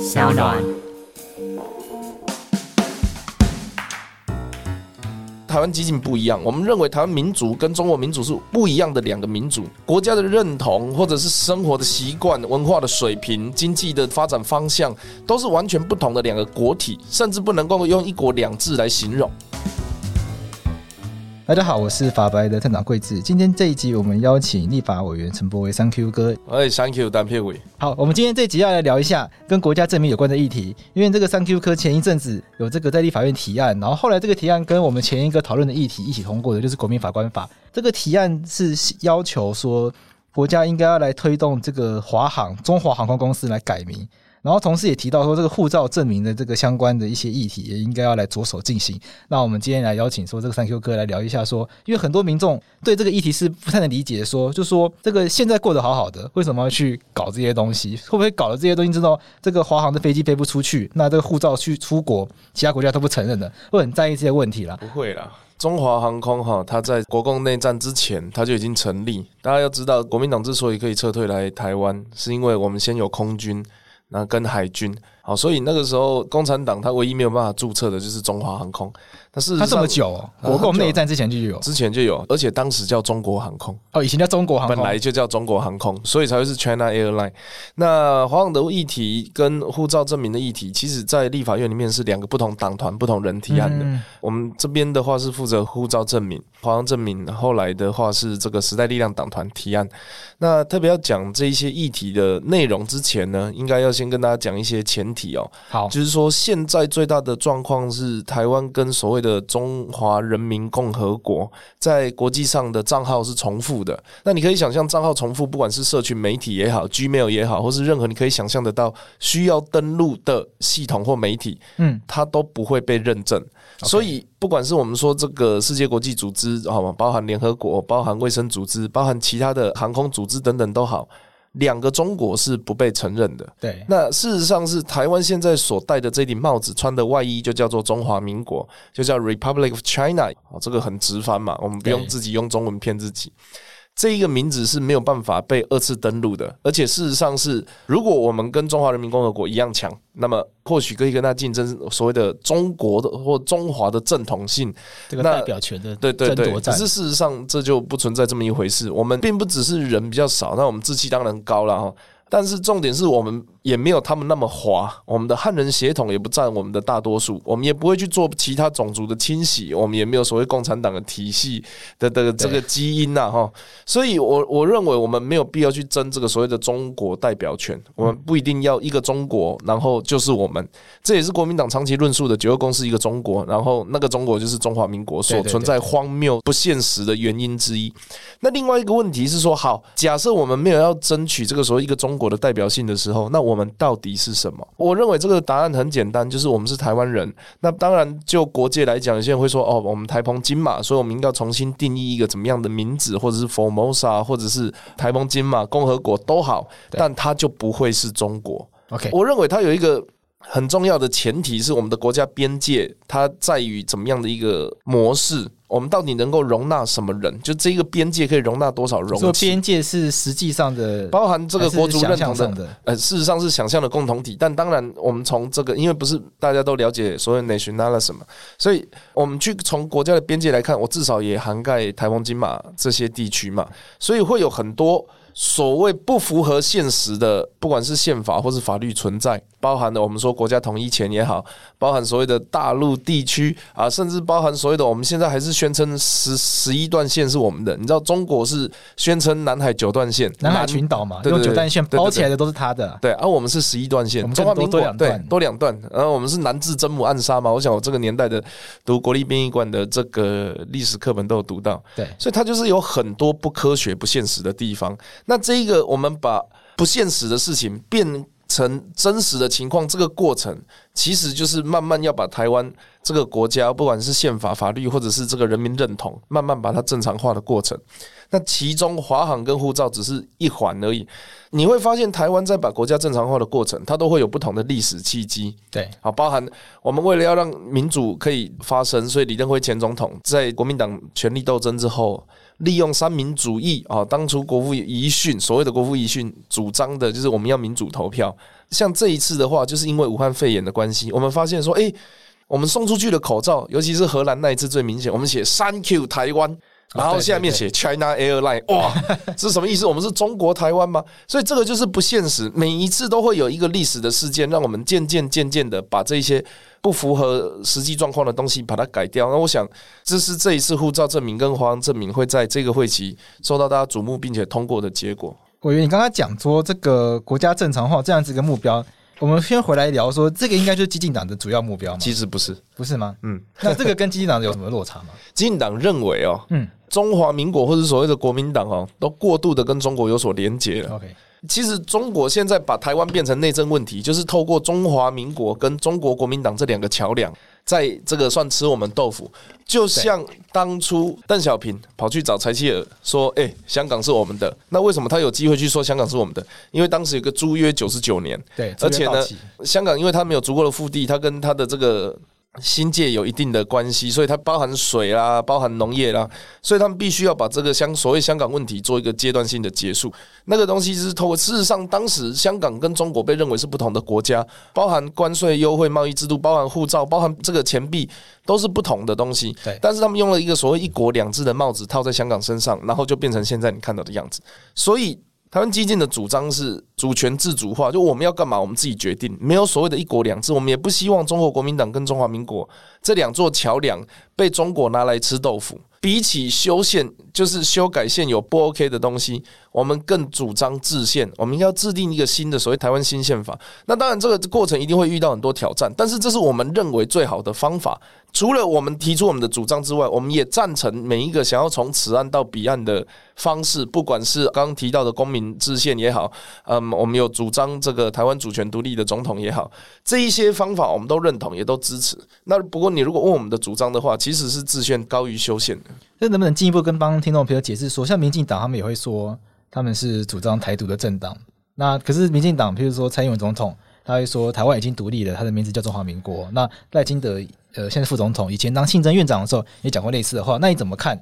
小暖。台湾基进不一样，我们认为台湾民族跟中国民族是不一样的两个民族，国家的认同或者是生活的习惯、文化的水平、经济的发展方向，都是完全不同的两个国体，甚至不能够用一国两制来形容。大家好，我是法白的探长桂智。今天这一集，我们邀请立法委员陈柏惟 Thank you 哥。哎，Thank you，单片伟。好，我们今天这一集要来聊一下跟国家证明有关的议题。因为这个 Thank you 哥前一阵子有这个在立法院提案，然后后来这个提案跟我们前一个讨论的议题一起通过的，就是国民法官法。这个提案是要求说，国家应该要来推动这个华航中华航空公司来改名。然后同时也提到说，这个护照证明的这个相关的一些议题，也应该要来着手进行。那我们今天来邀请说这个三 Q 哥来聊一下说，因为很多民众对这个议题是不太能理解说，说就说这个现在过得好好的，为什么要去搞这些东西？会不会搞了这些东西之后，这个华航的飞机飞不出去，那这个护照去出国，其他国家都不承认的，会很在意这些问题啦？不会啦，中华航空哈，它在国共内战之前，它就已经成立。大家要知道，国民党之所以可以撤退来台湾，是因为我们先有空军。啊跟海军，好，所以那个时候共产党他唯一没有办法注册的就是中华航空。但是他这么久，哦，国共内战之前就有，之前就有，而且当时叫中国航空哦，以前叫中国航空，本来就叫中国航空，所以才会是 China Airline。那华航的议题跟护照证明的议题，其实在立法院里面是两个不同党团、不同人提案的。嗯、我们这边的话是负责护照证明，华航证明，后来的话是这个时代力量党团提案。那特别要讲这一些议题的内容之前呢，应该要先跟大家讲一些前提哦。好，就是说现在最大的状况是台湾跟所谓的中华人民共和国在国际上的账号是重复的。那你可以想象，账号重复，不管是社群媒体也好，Gmail 也好，或是任何你可以想象得到需要登录的系统或媒体，嗯，它都不会被认证。所以，不管是我们说这个世界国际组织，好吗？包含联合国、包含卫生组织、包含其他的航空组织等等都好。两个中国是不被承认的。对，那事实上是台湾现在所戴的这顶帽子，穿的外衣就叫做中华民国，就叫 Republic of China。哦，这个很直翻嘛，我们不用自己用中文骗自己。这一个名字是没有办法被二次登录的，而且事实上是，如果我们跟中华人民共和国一样强，那么或许可以跟他竞争所谓的中国的或中华的正统性，这个代表权的对对对。可是事实上这就不存在这么一回事，我们并不只是人比较少，那我们志气当然高了哈。但是重点是我们也没有他们那么滑，我们的汉人血统也不占我们的大多数，我们也不会去做其他种族的清洗，我们也没有所谓共产党的体系的的这个基因呐哈，所以我我认为我们没有必要去争这个所谓的中国代表权，我们不一定要一个中国，然后就是我们，这也是国民党长期论述的九二共识一个中国，然后那个中国就是中华民国所存在荒谬不现实的原因之一。那另外一个问题是说，好，假设我们没有要争取这个所谓一个中国。的代表性的时候，那我们到底是什么？我认为这个答案很简单，就是我们是台湾人。那当然，就国界来讲，有些人会说：“哦，我们台澎金马，所以我们应该重新定义一个怎么样的名字，或者是 Formosa，或者是台澎金马共和国都好，但它就不会是中国。” OK，我认为它有一个很重要的前提是，我们的国家边界它在于怎么样的一个模式。我们到底能够容纳什么人？就这个边界可以容纳多少容器？说边界是实际上的，包含这个国族认同的，呃，事实上是想象的共同体。但当然，我们从这个，因为不是大家都了解所有 nationalism 嘛，所以我们去从国家的边界来看，我至少也涵盖台风金马这些地区嘛，所以会有很多。所谓不符合现实的，不管是宪法或是法律存在，包含了我们说国家统一前也好，包含所谓的大陆地区啊，甚至包含所谓的我们现在还是宣称十十一段线是我们的。你知道中国是宣称南海九段线，南海群岛嘛，用九段线包起来的都是他的。对，而、啊、我们是十一段线，我们中华民国对多两段，然后我们是南至真母暗沙嘛。我想我这个年代的读国立殡仪馆的这个历史课本都有读到。对，所以它就是有很多不科学、不现实的地方。那这一个，我们把不现实的事情变成真实的情况，这个过程其实就是慢慢要把台湾这个国家，不管是宪法、法律，或者是这个人民认同，慢慢把它正常化的过程。那其中华航跟护照只是一环而已。你会发现，台湾在把国家正常化的过程，它都会有不同的历史契机。对，好，包含我们为了要让民主可以发生，所以李登辉前总统在国民党权力斗争之后。利用三民主义啊，当初国父遗训，所谓的国父遗训主张的就是我们要民主投票。像这一次的话，就是因为武汉肺炎的关系，我们发现说，诶，我们送出去的口罩，尤其是荷兰那一次最明显，我们写 Thank you 台湾。然后下面写 China Airline，哇，这是什么意思？我们是中国台湾吗？所以这个就是不现实。每一次都会有一个历史的事件，让我们渐渐渐渐的把这些不符合实际状况的东西把它改掉。那我想，这是这一次护照证明跟华航证明会在这个会期受到大家瞩目，并且通过的结果。我以为你刚刚讲说这个国家正常化这样子一个目标。我们先回来聊说，这个应该就是激进党的主要目标吗？其实不是，不是吗？嗯，那这个跟激进党有什么落差吗？激进党认为哦，嗯，中华民国或者所谓的国民党哦，都过度的跟中国有所连结了。OK，其实中国现在把台湾变成内政问题，就是透过中华民国跟中国国民党这两个桥梁。在这个算吃我们豆腐，就像当初邓小平跑去找柴契尔说：“哎，香港是我们的。”那为什么他有机会去说香港是我们的？因为当时有个租约九十九年，对，而且呢，香港因为他没有足够的腹地，他跟他的这个。新界有一定的关系，所以它包含水啦，包含农业啦，所以他们必须要把这个香所谓香港问题做一个阶段性的结束。那个东西是透过事实上，当时香港跟中国被认为是不同的国家，包含关税优惠、贸易制度，包含护照，包含这个钱币，都是不同的东西。对，但是他们用了一个所谓“一国两制”的帽子套在香港身上，然后就变成现在你看到的样子。所以。台湾激进的主张是主权自主化，就我们要干嘛，我们自己决定，没有所谓的一国两制。我们也不希望中国国民党跟中华民国这两座桥梁被中国拿来吃豆腐。比起修宪，就是修改现有不 OK 的东西，我们更主张制宪。我们要制定一个新的所谓台湾新宪法。那当然，这个过程一定会遇到很多挑战，但是这是我们认为最好的方法。除了我们提出我们的主张之外，我们也赞成每一个想要从此岸到彼岸的方式，不管是刚刚提到的公民制宪也好，嗯，我们有主张这个台湾主权独立的总统也好，这一些方法我们都认同，也都支持。那不过你如果问我们的主张的话，其实是制宪高于修宪的。这能不能进一步跟帮听众朋友解释说，像民进党他们也会说他们是主张台独的政党，那可是民进党，譬如说蔡英文总统，他会说台湾已经独立了，他的名字叫中华民国。那赖清德呃，现在副总统以前当行政院长的时候也讲过类似的话，那你怎么看？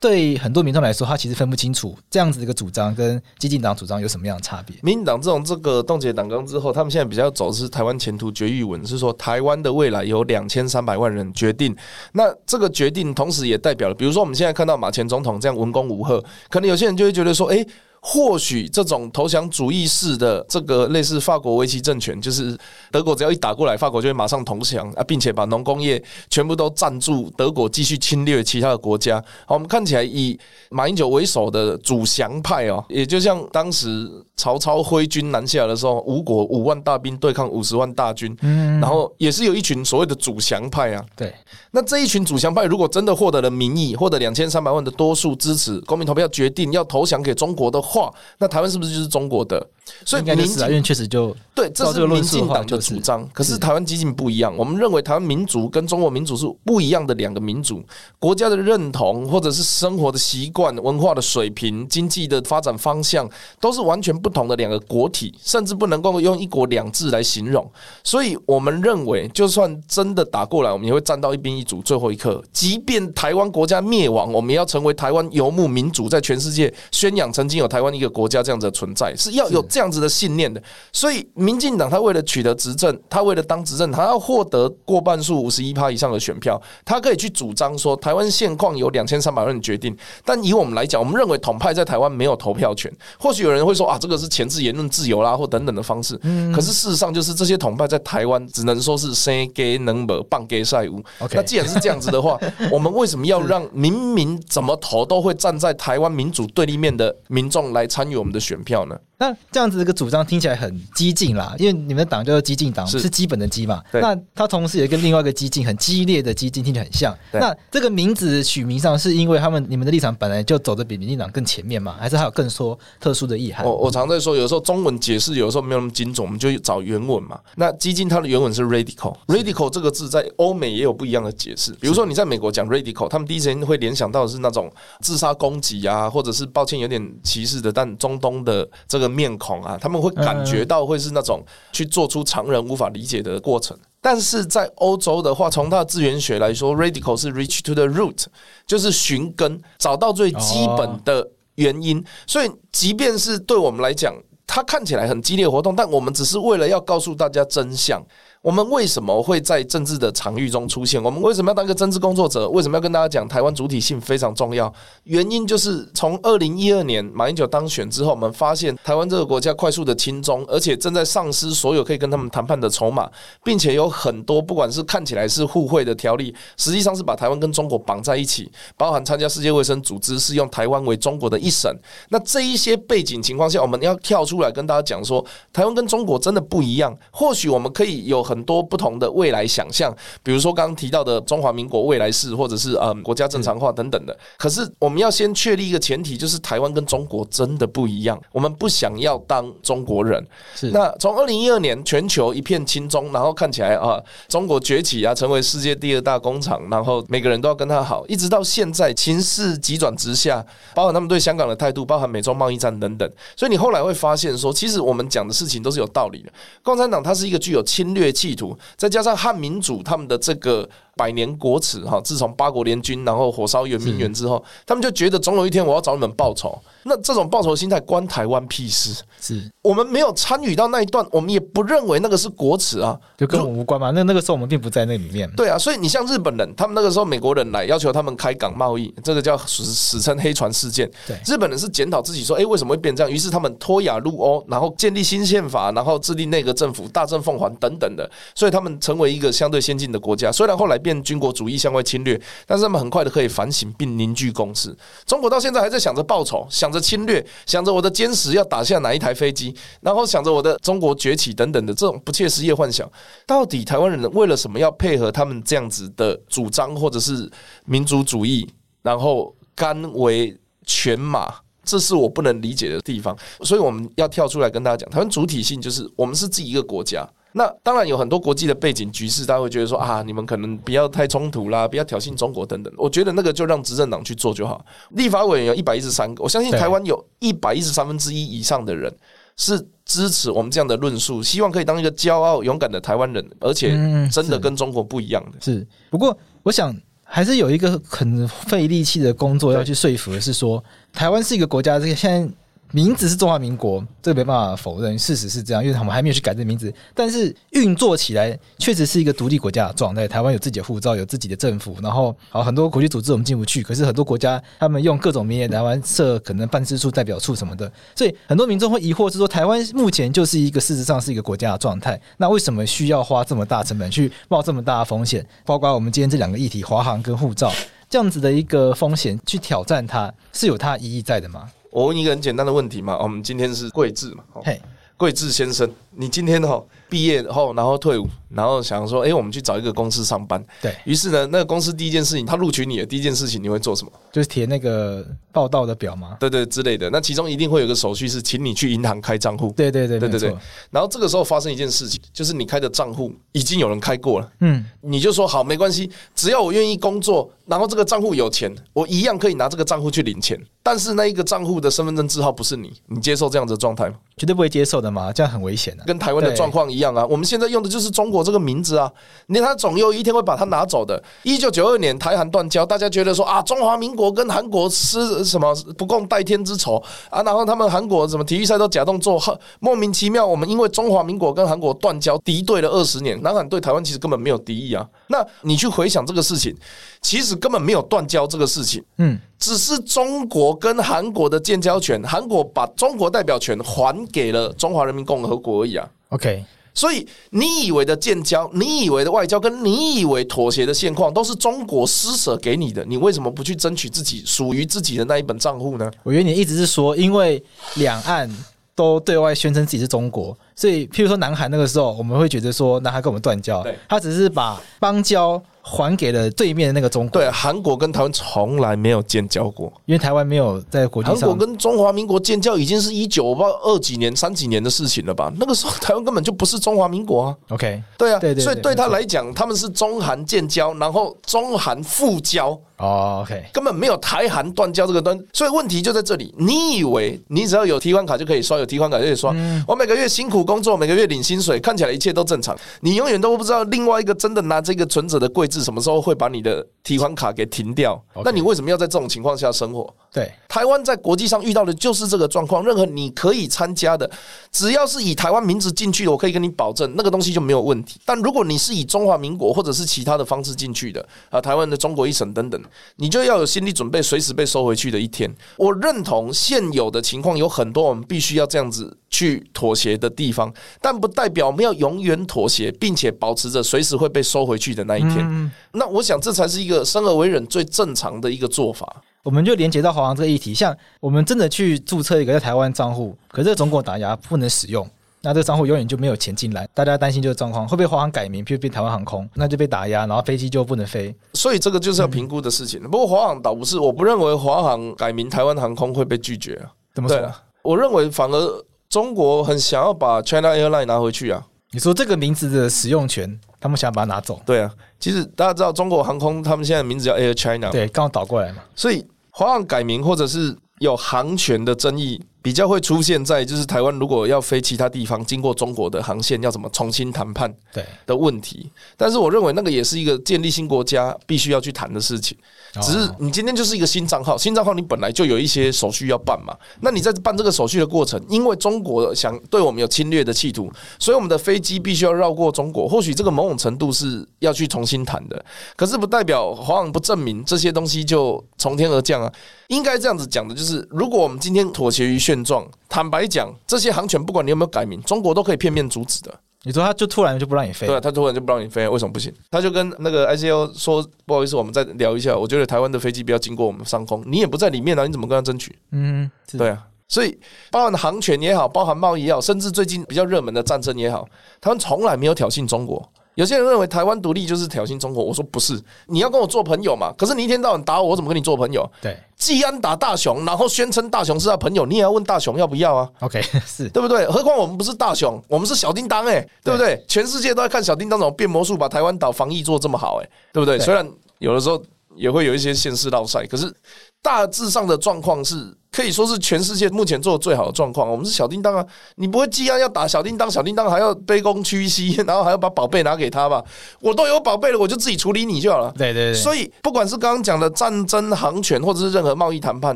对很多民众来说，他其实分不清楚这样子的一个主张跟激进党主张有什么样的差别。民进党这种这个冻结党纲之后，他们现在比较走的是台湾前途决议文，是说台湾的未来由两千三百万人决定。那这个决定同时也代表了，比如说我们现在看到马前总统这样文攻武赫，可能有些人就会觉得说，哎。或许这种投降主义式的这个类似法国维奇政权，就是德国只要一打过来，法国就会马上投降啊，并且把农工业全部都占住，德国继续侵略其他的国家。好，我们看起来以马英九为首的主降派哦，也就像当时曹操挥军南下的时候，吴国五万大兵对抗五十万大军，嗯，然后也是有一群所谓的主降派啊。对，那这一群主降派如果真的获得了民意，获得两千三百万的多数支持，公民投票决定要投降给中国的。话，那台湾是不是就是中国的？所以民进党确实就对，这是民进党的主张。可是台湾激进不一样，我们认为台湾民主跟中国民主是不一样的两个民主，国家的认同或者是生活的习惯、文化的水平、经济的发展方向，都是完全不同的两个国体，甚至不能够用一国两制来形容。所以我们认为，就算真的打过来，我们也会站到一边一组，最后一刻。即便台湾国家灭亡，我们也要成为台湾游牧民族，在全世界宣扬曾经有台湾一个国家这样子的存在，是要有这样子的信念的。所以民进党他为了取得执政，他为了当执政，他要获得过半数五十一趴以上的选票，他可以去主张说台湾现况由两千三百万人决定。但以我们来讲，我们认为统派在台湾没有投票权。或许有人会说啊，这个是前置言论自由啦，或等等的方式。可是事实上就是这些统派在台湾只能说是 say gay number 棒给赛乌。那既然是这样子的话，我们为什么要让明明怎么投都会站在台湾民主对立面的民众来参与我们的选票呢？那这样子一个主张听起来很激进啦，因为你们的党叫做激进党，是基本的激嘛。那它同时也跟另外一个激进很激烈的激进听起来很像。那这个名字取名上是因为他们你们的立场本来就走的比民进党更前面嘛，还是还有更说特殊的意涵？我我常在说，有时候中文解释有时候没有那么精准，我们就找原文嘛。那激进它的原文是 radical，radical 这个字在欧美也有不一样的解释。比如说你在美国讲 radical，他们第一时间会联想到的是那种自杀攻击啊，或者是抱歉有点歧视的，但中东的这个面孔啊，他们会感觉到会是那种去做出常人无法理解的过程。但是在欧洲的话，从它的资源学来说，radical 是 reach to the root，就是寻根，找到最基本的原因。所以，即便是对我们来讲，它看起来很激烈活动，但我们只是为了要告诉大家真相。我们为什么会在政治的场域中出现？我们为什么要当个政治工作者？为什么要跟大家讲台湾主体性非常重要？原因就是从二零一二年马英九当选之后，我们发现台湾这个国家快速的亲中，而且正在丧失所有可以跟他们谈判的筹码，并且有很多不管是看起来是互惠的条例，实际上是把台湾跟中国绑在一起，包含参加世界卫生组织是用台湾为中国的一省。那这一些背景情况下，我们要跳出来跟大家讲说，台湾跟中国真的不一样。或许我们可以有。很多不同的未来想象，比如说刚刚提到的中华民国未来式，或者是嗯国家正常化等等的。可是我们要先确立一个前提，就是台湾跟中国真的不一样。我们不想要当中国人。是。那从二零一二年全球一片亲中，然后看起来啊中国崛起啊，成为世界第二大工厂，然后每个人都要跟他好，一直到现在情势急转直下，包含他们对香港的态度，包含美中贸易战等等。所以你后来会发现说，其实我们讲的事情都是有道理的。共产党它是一个具有侵略企图，再加上汉民主他们的这个。百年国耻哈！自从八国联军然后火烧圆明园之后，他们就觉得总有一天我要找你们报仇。那这种报仇心态关台湾屁事？是我们没有参与到那一段，我们也不认为那个是国耻啊，就跟我们无关嘛。那那个时候我们并不在那里面。对啊，所以你像日本人，他们那个时候美国人来要求他们开港贸易，这个叫史史称黑船事件。对，日本人是检讨自己说，哎，为什么会变这样？于是他们脱亚入欧，然后建立新宪法，然后制定内阁政府，大政奉还等等的，所以他们成为一个相对先进的国家。虽然后来变军国主义，向外侵略，但是他们很快的可以反省并凝聚共识。中国到现在还在想着报仇，想着侵略，想着我的歼十要打下哪一台飞机，然后想着我的中国崛起等等的这种不切实际幻想。到底台湾人为了什么要配合他们这样子的主张，或者是民族主义，然后甘为犬马？这是我不能理解的地方。所以我们要跳出来跟大家讲，台湾主体性就是我们是自己一个国家。那当然有很多国际的背景局势，大家会觉得说啊，你们可能不要太冲突啦，不要挑衅中国等等。我觉得那个就让执政党去做就好。立法委员有一百一十三个，我相信台湾有一百一十三分之一以上的人是支持我们这样的论述，希望可以当一个骄傲勇敢的台湾人，而且真的跟中国不一样的。是，不过我想还是有一个很费力气的工作要去说服的是说，台湾是一个国家，这个现在。名字是中华民国，这没办法否认，事实是这样，因为他们还没有去改这名字。但是运作起来确实是一个独立国家的状态。台湾有自己的护照，有自己的政府，然后好很多国际组织我们进不去，可是很多国家他们用各种名义，台湾设可能办事处、代表处什么的。所以很多民众会疑惑是说，台湾目前就是一个事实上是一个国家的状态，那为什么需要花这么大成本去冒这么大的风险？包括我们今天这两个议题，华航跟护照这样子的一个风险去挑战它，是有它意义在的吗？我问一个很简单的问题嘛，我们今天是桂志嘛，嘿，桂志先生，你今天哦毕业后，然后退伍。然后想说，哎，我们去找一个公司上班。对，于是呢，那个公司第一件事情，他录取你的第一件事情，你会做什么？就是填那个报道的表吗？对对之类的。那其中一定会有个手续，是请你去银行开账户。对对对对对对。然后这个时候发生一件事情，就是你开的账户已经有人开过了。嗯，你就说好，没关系，只要我愿意工作，然后这个账户有钱，我一样可以拿这个账户去领钱。但是那一个账户的身份证字号不是你，你接受这样子的状态吗？绝对不会接受的嘛，这样很危险的。跟台湾的状况一样啊，我们现在用的就是中国。这个名字啊，连他总有一天会把它拿走的。一九九二年台韩断交，大家觉得说啊，中华民国跟韩国是什么不共戴天之仇啊？然后他们韩国什么体育赛都假动作，莫名其妙。我们因为中华民国跟韩国断交，敌对了二十年，南韩对台湾其实根本没有敌意啊。那你去回想这个事情，其实根本没有断交这个事情，嗯，只是中国跟韩国的建交权，韩国把中国代表权还给了中华人民共和国而已啊。OK。所以你以为的建交，你以为的外交，跟你以为妥协的现况，都是中国施舍给你的。你为什么不去争取自己属于自己的那一本账户呢？我觉得你一直是说，因为两岸都对外宣称自己是中国，所以譬如说南韩那个时候，我们会觉得说南韩跟我们断交，对，他只是把邦交。还给了对面的那个中国。对，韩国跟台湾从来没有建交过，因为台湾没有在国际上。韩国跟中华民国建交已经是一九我不知道二几年、三几年的事情了吧？那个时候台湾根本就不是中华民国啊。OK，对啊，对对对，所以对他来讲，他们是中韩建交，然后中韩复交。哦，OK，根本没有台韩断交这个端，所以问题就在这里。你以为你只要有提款卡就可以刷，有提款卡就可以刷？我每个月辛苦工作，每个月领薪水，看起来一切都正常。你永远都不知道另外一个真的拿这个存折的柜子什么时候会把你的提款卡给停掉。那你为什么要在这种情况下生活？对，台湾在国际上遇到的就是这个状况。任何你可以参加的，只要是以台湾名字进去的，我可以跟你保证，那个东西就没有问题。但如果你是以中华民国或者是其他的方式进去的，啊，台湾的中国一省等等，你就要有。心理准备，随时被收回去的一天。我认同现有的情况有很多我们必须要这样子去妥协的地方，但不代表我们要永远妥协，并且保持着随时会被收回去的那一天。那我想这才是一个生而为人最正常的一个做法。我们就连接到华航这个议题，像我们真的去注册一个在台湾账户，可是中国打压不能使用。那这个账户永远就没有钱进来，大家担心这个状况会被华航改名，譬如变台湾航空，那就被打压，然后飞机就不能飞。所以这个就是要评估的事情。嗯、不过华航倒不是，我不认为华航改名台湾航空会被拒绝啊。怎么说？对啊，我认为反而中国很想要把 China Airline 拿回去啊。你说这个名字的使用权，他们想把它拿走？对啊，其实大家知道中国航空他们现在名字叫 Air China，对，刚好倒过来嘛。所以华航改名或者是有航权的争议。比较会出现在就是台湾如果要飞其他地方，经过中国的航线要怎么重新谈判对的问题，但是我认为那个也是一个建立新国家必须要去谈的事情。只是你今天就是一个新账号，新账号你本来就有一些手续要办嘛。那你在办这个手续的过程，因为中国想对我们有侵略的企图，所以我们的飞机必须要绕过中国。或许这个某种程度是要去重新谈的，可是不代表华航不证明这些东西就从天而降啊。应该这样子讲的，就是如果我们今天妥协于现状，坦白讲，这些航权不管你有没有改名，中国都可以片面阻止的。你说他就突然就不让你飞？对啊，他突然就不让你飞，为什么不行？他就跟那个 ICAO 说，不好意思，我们再聊一下。我觉得台湾的飞机不要经过我们上空，你也不在里面啊，你怎么跟他争取？嗯，对啊。所以包含航权也好，包含贸易也好，甚至最近比较热门的战争也好，他们从来没有挑衅中国。有些人认为台湾独立就是挑衅中国，我说不是，你要跟我做朋友嘛。可是你一天到晚打我，我怎么跟你做朋友？对，技安打大雄，然后宣称大雄是他朋友，你也要问大雄要不要啊？OK，是对不对？何况我们不是大雄，我们是小叮当哎，对不对？全世界都在看小叮当怎么变魔术，把台湾岛防疫做这么好哎，对不对？虽然有的时候也会有一些现世闹赛，可是大致上的状况是。可以说是全世界目前做的最好的状况。我们是小叮当啊，你不会既然要打小叮当，小叮当还要卑躬屈膝，然后还要把宝贝拿给他吧？我都有宝贝了，我就自己处理你就好了。对对对。所以不管是刚刚讲的战争、航权，或者是任何贸易谈判，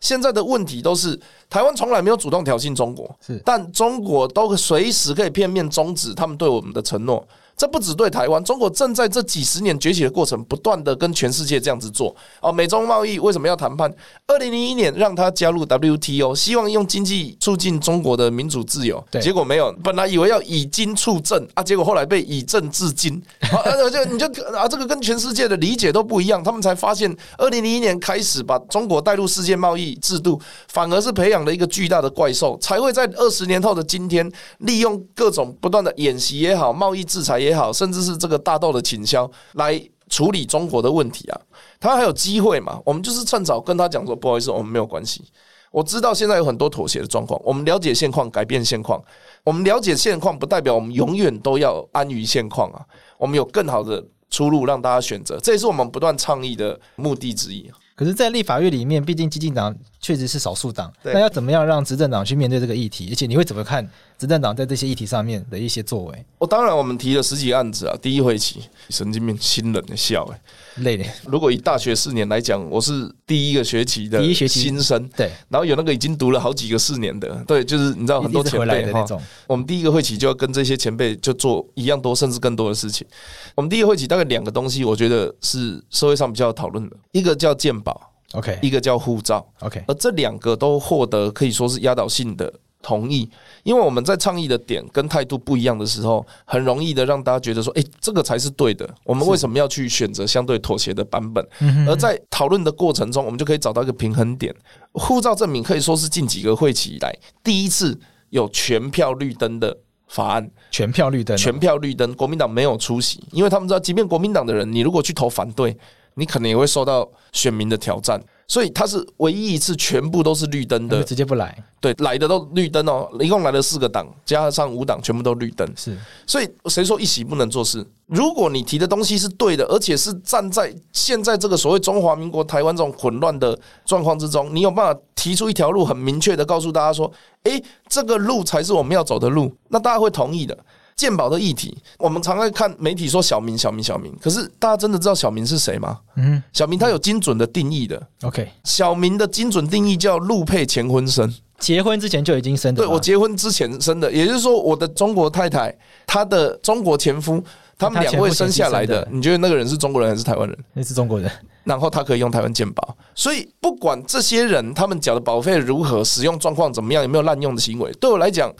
现在的问题都是台湾从来没有主动挑衅中国，是，但中国都随时可以片面终止他们对我们的承诺。这不只对台湾，中国正在这几十年崛起的过程，不断的跟全世界这样子做。哦，美中贸易为什么要谈判？二零零一年让他加入 WTO，希望用经济促进中国的民主自由。结果没有，本来以为要以经促政啊，结果后来被以政治经。啊，就你就啊，这个跟全世界的理解都不一样。他们才发现，二零零一年开始把中国带入世界贸易制度，反而是培养了一个巨大的怪兽，才会在二十年后的今天，利用各种不断的演习也好，贸易制裁。也好，甚至是这个大豆的倾销来处理中国的问题啊，他还有机会嘛？我们就是趁早跟他讲说，不好意思，我们没有关系。我知道现在有很多妥协的状况，我们了解现况，改变现况。我们了解现况，不代表我们永远都要安于现况啊。我们有更好的出路让大家选择，这也是我们不断倡议的目的之一。可是，在立法院里面，毕竟基进党确实是少数党，那要怎么样让执政党去面对这个议题？而且，你会怎么看执政党在这些议题上面的一些作为？我当然，我们提了十几个案子啊。第一会期，神经病，新人的笑哎，累的。如果以大学四年来讲，我是第一个学期的第一学期新生，对。然后有那个已经读了好几个四年的，对，就是你知道很多前辈那种。我们第一个会期就要跟这些前辈就做一样多甚至更多的事情。我们第一个会期大概两个东西，我觉得是社会上比较讨论的，一个叫鉴宝。OK，一个叫护照，OK，而这两个都获得可以说是压倒性的同意，因为我们在倡议的点跟态度不一样的时候，很容易的让大家觉得说，诶，这个才是对的。我们为什么要去选择相对妥协的版本？而在讨论的过程中，我们就可以找到一个平衡点。护照证明可以说是近几个会期以来第一次有全票绿灯的法案，全票绿灯，全票绿灯，国民党没有出席，因为他们知道，即便国民党的人，你如果去投反对，你可能也会受到选民的挑战。所以他是唯一一次全部都是绿灯的，直接不来。对，来的都绿灯哦，一共来了四个档，加上五档，全部都绿灯。是，所以谁说一席不能做事？如果你提的东西是对的，而且是站在现在这个所谓中华民国台湾这种混乱的状况之中，你有办法提出一条路，很明确的告诉大家说，诶，这个路才是我们要走的路，那大家会同意的。健保的议题，我们常爱看媒体说小明、小明、小明，可是大家真的知道小明是谁吗？嗯，小明他有精准的定义的。OK，小明的精准定义叫陆配前婚生，结婚之前就已经生的。对，我结婚之前生的，也就是说，我的中国太太，她的中国前夫，他们两位生下来的，你觉得那个人是中国人还是台湾人？那是中国人。然后他可以用台湾健保，所以不管这些人他们缴的保费如何，使用状况怎么样，有没有滥用的行为，对我来讲。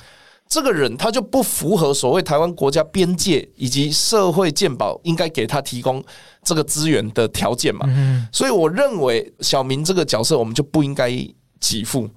这个人他就不符合所谓台湾国家边界以及社会健保应该给他提供这个资源的条件嘛，所以我认为小明这个角色我们就不应该给付。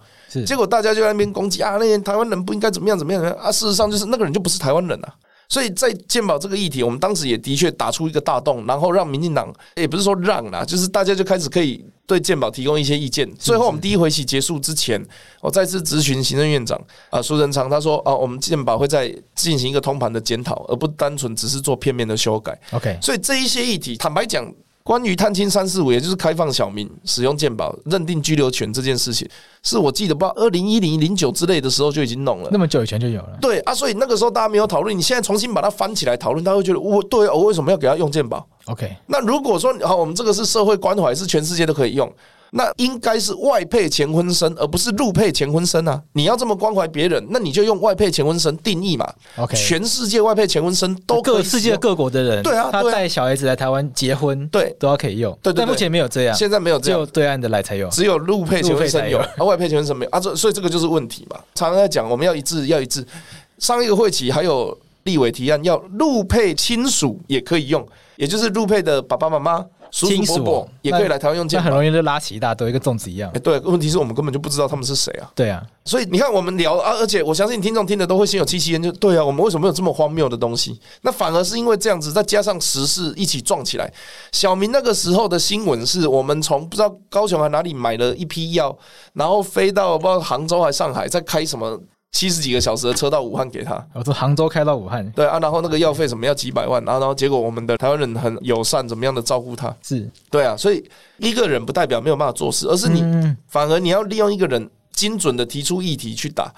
结果大家就在那边攻击啊，那些台湾人不应该怎么样怎么样啊，事实上就是那个人就不是台湾人啊。所以在健保这个议题，我们当时也的确打出一个大洞，然后让民进党也不是说让啦，就是大家就开始可以对健保提供一些意见。最后我们第一回期结束之前，我再次咨询行政院长啊苏贞昌，他说啊，我们健保会在进行一个通盘的检讨，而不单纯只是做片面的修改。OK，所以这一些议题，坦白讲。关于探亲三四五，也就是开放小民使用健保认定居留权这件事情，是我记得不二零一零零九之类的时候就已经弄了，那么久以前就有了。对啊，所以那个时候大家没有讨论，你现在重新把它翻起来讨论，他会觉得我对我为什么要给他用健保？OK，那如果说好，我们这个是社会关怀，是全世界都可以用。那应该是外配前婚生，而不是入配前婚生啊！你要这么关怀别人，那你就用外配前婚生定义嘛。OK，全世界外配前婚生都可以，各世界各国的人，对啊，他带小孩子来台湾结婚，对，都要可以用。对，但目前没有这样，现在没有这样，只有对岸的来才有，只有入配前婚生有，啊，外配前婚生没有啊，这所以这个就是问题嘛。常常在讲我们要一致，要一致。上一个会期还有立委提案，要入配亲属也可以用，也就是入配的爸爸妈妈。叔叔伯伯也可以来台湾用健保，很容易就拉起一大堆，跟粽子一样。欸、对，问题是我们根本就不知道他们是谁啊。对啊，所以你看，我们聊啊，而且我相信听众听的都会心有戚戚焉，就对啊，我们为什么有这么荒谬的东西？那反而是因为这样子，再加上时事一起撞起来。小明那个时候的新闻是我们从不知道高雄还哪里买了一批药，然后飞到不知道杭州还上海，在开什么。七十几个小时的车到武汉给他，我从杭州开到武汉，对啊，然后那个药费什么要几百万，然后然后结果我们的台湾人很友善，怎么样的照顾他，是。对啊，所以一个人不代表没有办法做事，而是你反而你要利用一个人精准的提出议题去打。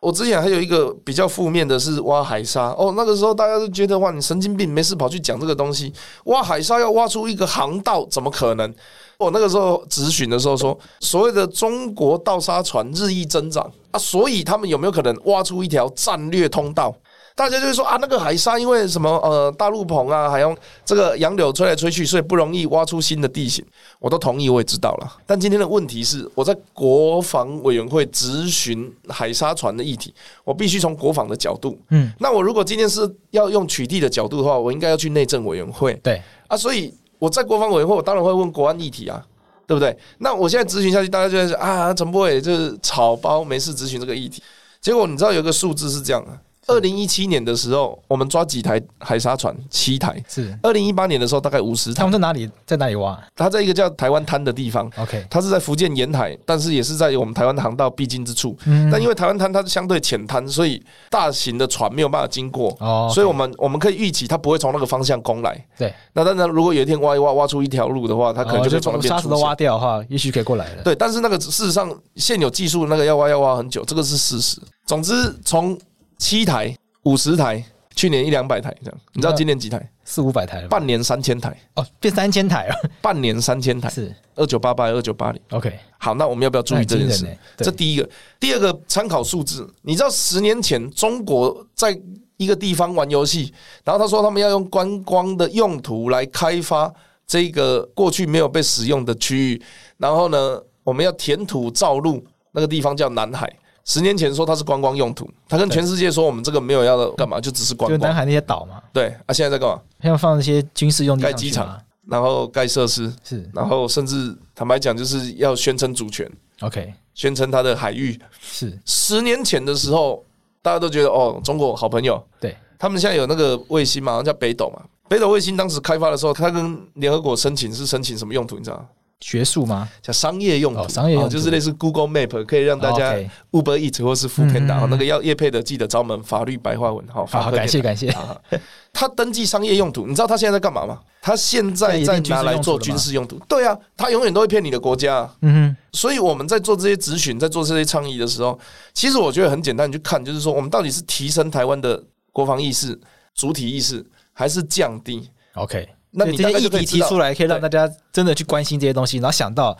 我之前还有一个比较负面的是挖海沙哦，那个时候大家都觉得哇，你神经病，没事跑去讲这个东西，挖海沙要挖出一个航道，怎么可能？我那个时候咨询的时候说，所谓的中国盗沙船日益增长啊，所以他们有没有可能挖出一条战略通道？大家就会说啊，那个海沙因为什么呃大陆棚啊，还用这个杨柳吹来吹去，所以不容易挖出新的地形。我都同意，我也知道了。但今天的问题是，我在国防委员会咨询海沙船的议题，我必须从国防的角度。嗯，那我如果今天是要用取缔的角度的话，我应该要去内政委员会。对啊，所以。我在国防委员会，我当然会问国安议题啊，对不对？那我现在咨询下去，大家就在说啊，陈博伟就是草包，没事咨询这个议题。结果你知道有个数字是这样的。二零一七年的时候，我们抓几台海沙船？七台。是。二零一八年的时候，大概五十台。他们在哪里？在哪里挖？他在一个叫台湾滩的地方。OK。他是在福建沿海，但是也是在我们台湾航道必经之处。嗯。但因为台湾滩它是相对浅滩，所以大型的船没有办法经过。哦。所以我们我们可以预期，它不会从那个方向攻来。对。那当然，如果有一天挖一挖，挖出一条路的话，它可能就会从。沙子都挖掉的话，也许可以过来了。对，但是那个事实上现有技术，那个要挖要挖很久，这个是事实。总之，从七台。五十台，去年一两百台这样，你知道今年几台？四五百台了，半年三千台。哦，变三千台了，半年三千台。是。二九八八二九八零，OK，好，那我们要不要注意这件事？这第一个，第二个参考数字，你知道十年前中国在一个地方玩游戏，然后他说他们要用观光的用途来开发这个过去没有被使用的区域，然后呢，我们要填土造路，那个地方叫南海。十年前说它是观光用途，它跟全世界说我们这个没有要干嘛，就只是观光。就南海那些岛嘛。对啊，现在在干嘛？要放一些军事用地，盖机场，然后盖设施，是，然后甚至坦白讲，就是要宣称主权。OK，宣称它的海域。是。十年前的时候，大家都觉得哦，中国好朋友。对，他们现在有那个卫星嘛，叫北斗嘛。北斗卫星当时开发的时候，他跟联合国申请是申请什么用途？你知道吗？学术吗？叫商业用途，哦、商业用途、哦、就是类似 Google Map，可以让大家 Uber Eats 或是 Foodpanda，、嗯、那个要业配的记得找我们法律白话文哈。好，感谢感谢。他登记商业用途，你知道他现在在干嘛吗？他现在在拿来做军事用途。对啊，他永远都会骗你的国家。嗯哼。所以我们在做这些咨询，在做这些倡议的时候，其实我觉得很简单，你去看，就是说我们到底是提升台湾的国防意识、主体意识，还是降低？OK。那你这些议题提出来，可以让大家真的去关心这些东西，然后想到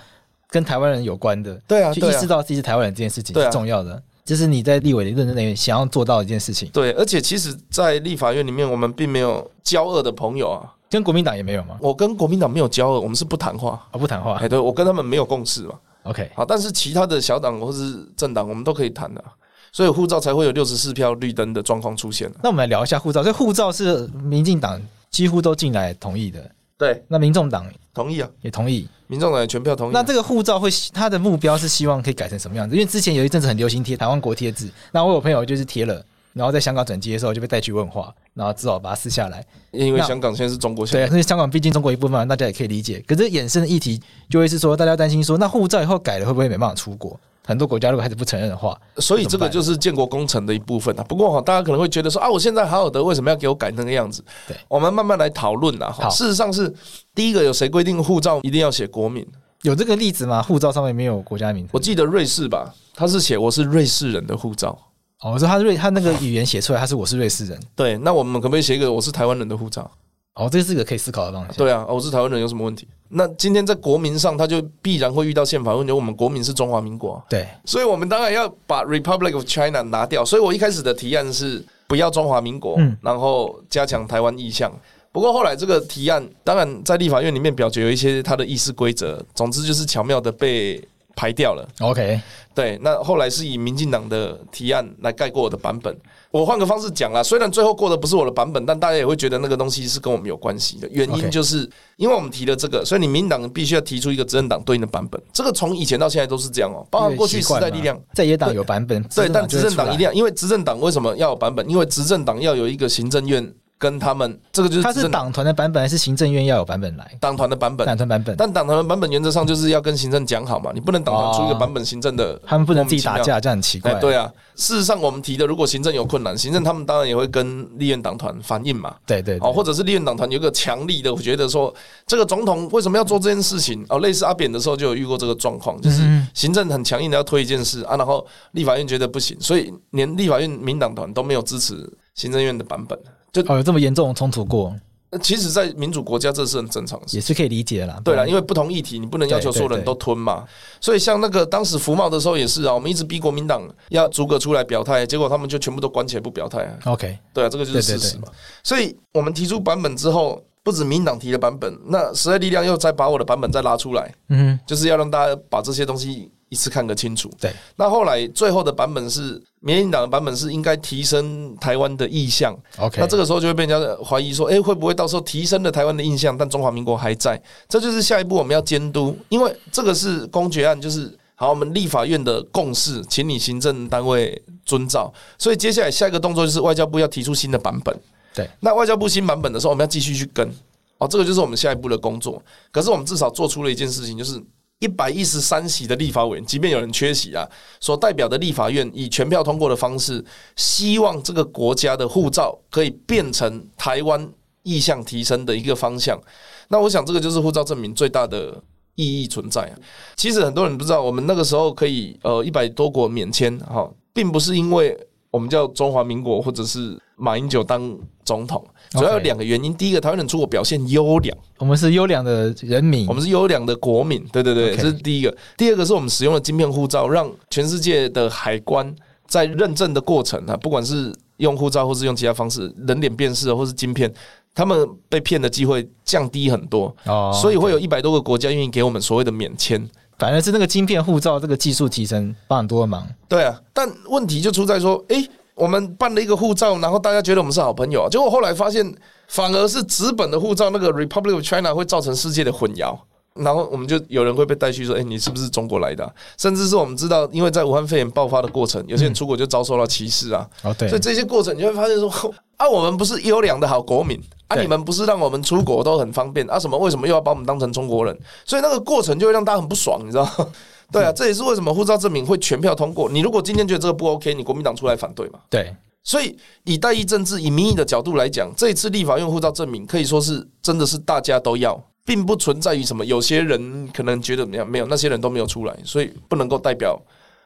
跟台湾人有关的，对啊，去意识到自己是台湾人这件事情是重要的。这是你在立委的认真里面想要做到的一件事情。对，而且其实，在立法院里面，我们并没有交恶的朋友啊，跟国民党也没有吗？我跟国民党没有交恶，我们是不谈话啊，不谈话。哎，对，我跟他们没有共识嘛。OK，好，但是其他的小党或是政党，我们都可以谈的。所以护照才会有六十四票绿灯的状况出现。那我们来聊一下护照，这护照是民进党几乎都进来同意的。对，那民众党同意啊，也同意，民众党也全票同意。那这个护照会，他的目标是希望可以改成什么样子？因为之前有一阵子很流行贴台湾国贴字，那我有朋友就是贴了，然后在香港转机的时候就被带去问话，然后只好把它撕下来。因为香港现在是中国，对，因为香港毕竟中国一部分，大家也可以理解。可是衍生的议题就会是说，大家担心说，那护照以后改了会不会没办法出国？很多国家如果还是不承认的话，所以这个就是建国工程的一部分啊。不过哈，大家可能会觉得说啊，我现在好好的，为什么要给我改那个样子？对，我们慢慢来讨论啊。事实上是第一个，有谁规定护照一定要写国民？有这个例子吗？护照上面没有国家名字。我记得瑞士吧，他是写我是瑞士人的护照。哦，我说他瑞他那个语言写出来，他是我是瑞士人。对，那我们可不可以写一个我是台湾人的护照？哦，这是一个可以思考的方向。对啊，我是台湾人有什么问题？那今天在国民上，他就必然会遇到宪法问题。我们国民是中华民国，对，所以我们当然要把 Republic of China 拿掉。所以我一开始的提案是不要中华民国，然后加强台湾意向。不过后来这个提案，当然在立法院里面表决有一些它的议事规则，总之就是巧妙的被排掉了。OK，对，那后来是以民进党的提案来盖过我的版本。我换个方式讲啦，虽然最后过的不是我的版本，但大家也会觉得那个东西是跟我们有关系的。原因就是因为我们提了这个，所以你民进党必须要提出一个执政党对应的版本。这个从以前到现在都是这样哦，包括过去时代力量在野党有版本，对，但执政党一定要，因为执政党为什么要有版本？因为执政党要有一个行政院。跟他们这个就是他是党团的版本还是行政院要有版本来？党团的版本，党团版本。但党团的版本原则上就是要跟行政讲好嘛，你不能党团出一个版本行政的，他们不能自己打架，这样很奇怪。对啊，事实上我们提的，如果行政有困难，行政他们当然也会跟立院党团反映嘛。对对，哦，或者是立院党团有一个强力的，我觉得说这个总统为什么要做这件事情？哦，类似阿扁的时候就有遇过这个状况，就是行政很强硬的要推一件事啊，然后立法院觉得不行，所以连立法院民党团都没有支持行政院的版本。就哦，有这么严重的冲突过？其实，在民主国家，这是很正常的，也是可以理解啦。对啦，因为不同议题，你不能要求所有人都吞嘛。所以，像那个当时服贸的时候也是啊，我们一直逼国民党要逐个出来表态，结果他们就全部都关起来不表态。OK，对啊，这个就是事实嘛。所以我们提出版本之后，不止民党提的版本，那时代力量又再把我的版本再拉出来，嗯，就是要让大家把这些东西。一次看个清楚。对，那后来最后的版本是民进党的版本是应该提升台湾的意向。OK，那这个时候就会被人家怀疑说，诶，会不会到时候提升了台湾的印象，但中华民国还在？这就是下一步我们要监督，因为这个是公决案，就是好，我们立法院的共识，请你行政单位遵照。所以接下来下一个动作就是外交部要提出新的版本。对，那外交部新版本的时候，我们要继续去跟。哦，这个就是我们下一步的工作。可是我们至少做出了一件事情，就是。一百一十三席的立法委员，即便有人缺席啊，所代表的立法院以全票通过的方式，希望这个国家的护照可以变成台湾意向提升的一个方向。那我想，这个就是护照证明最大的意义存在啊。其实很多人不知道，我们那个时候可以呃一百多国免签哈，并不是因为我们叫中华民国，或者是马英九当总统。主要有两个原因，第一个，台湾人出国表现优良，我们是优良的人民，我们是优良的国民，对对对，这是第一个。第二个是我们使用了晶片护照，让全世界的海关在认证的过程啊，不管是用护照或是用其他方式，人脸辨识或是晶片，他们被骗的机会降低很多。哦，所以会有一百多个国家愿意给我们所谓的免签，反而是那个晶片护照这个技术提升帮很多的忙。对啊，但问题就出在说，诶。我们办了一个护照，然后大家觉得我们是好朋友，结果后来发现，反而是纸本的护照那个 Republic of China 会造成世界的混淆。然后我们就有人会被带去说，哎、欸，你是不是中国来的、啊？甚至是我们知道，因为在武汉肺炎爆发的过程，有些人出国就遭受到歧视啊。哦，对。所以这些过程你会发现说，啊，我们不是优良的好国民啊，你们不是让我们出国都很方便啊？什么？为什么又要把我们当成中国人？所以那个过程就会让大家很不爽，你知道吗？对啊，这也是为什么护照证明会全票通过。你如果今天觉得这个不 OK，你国民党出来反对嘛？对。所以以代议政治、以民意的角度来讲，这一次立法用护照证明可以说是真的是大家都要。并不存在于什么，有些人可能觉得怎么样，没有那些人都没有出来，所以不能够代表